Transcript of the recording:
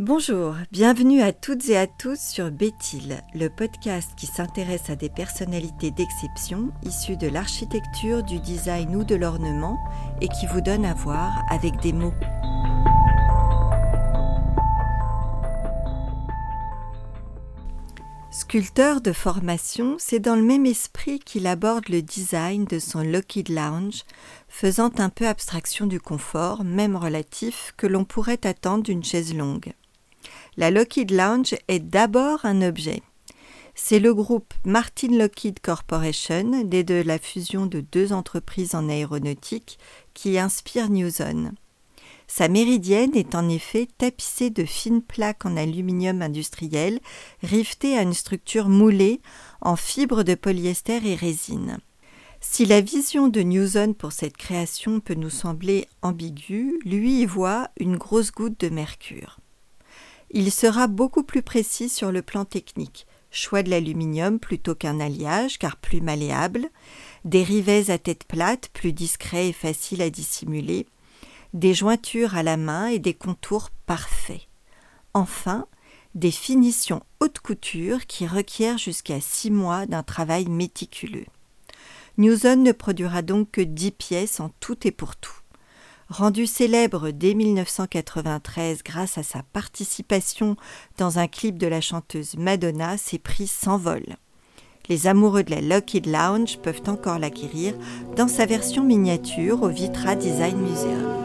Bonjour, bienvenue à toutes et à tous sur Béthil, le podcast qui s'intéresse à des personnalités d'exception issues de l'architecture, du design ou de l'ornement et qui vous donne à voir avec des mots. Sculpteur de formation, c'est dans le même esprit qu'il aborde le design de son Lockheed Lounge, faisant un peu abstraction du confort, même relatif, que l'on pourrait attendre d'une chaise longue. La Lockheed Lounge est d'abord un objet. C'est le groupe Martin Lockheed Corporation, né de la fusion de deux entreprises en aéronautique, qui inspire Newson. Sa méridienne est en effet tapissée de fines plaques en aluminium industriel, rivetées à une structure moulée en fibres de polyester et résine. Si la vision de Newson pour cette création peut nous sembler ambiguë, lui y voit une grosse goutte de mercure. Il sera beaucoup plus précis sur le plan technique. Choix de l'aluminium plutôt qu'un alliage, car plus malléable, des rivets à tête plate, plus discrets et faciles à dissimuler, des jointures à la main et des contours parfaits. Enfin, des finitions haute couture qui requièrent jusqu'à six mois d'un travail méticuleux. Newson ne produira donc que dix pièces en tout et pour tout. Rendu célèbre dès 1993 grâce à sa participation dans un clip de la chanteuse Madonna, ses prix s'envolent. Les amoureux de la Lockheed Lounge peuvent encore l'acquérir dans sa version miniature au Vitra Design Museum.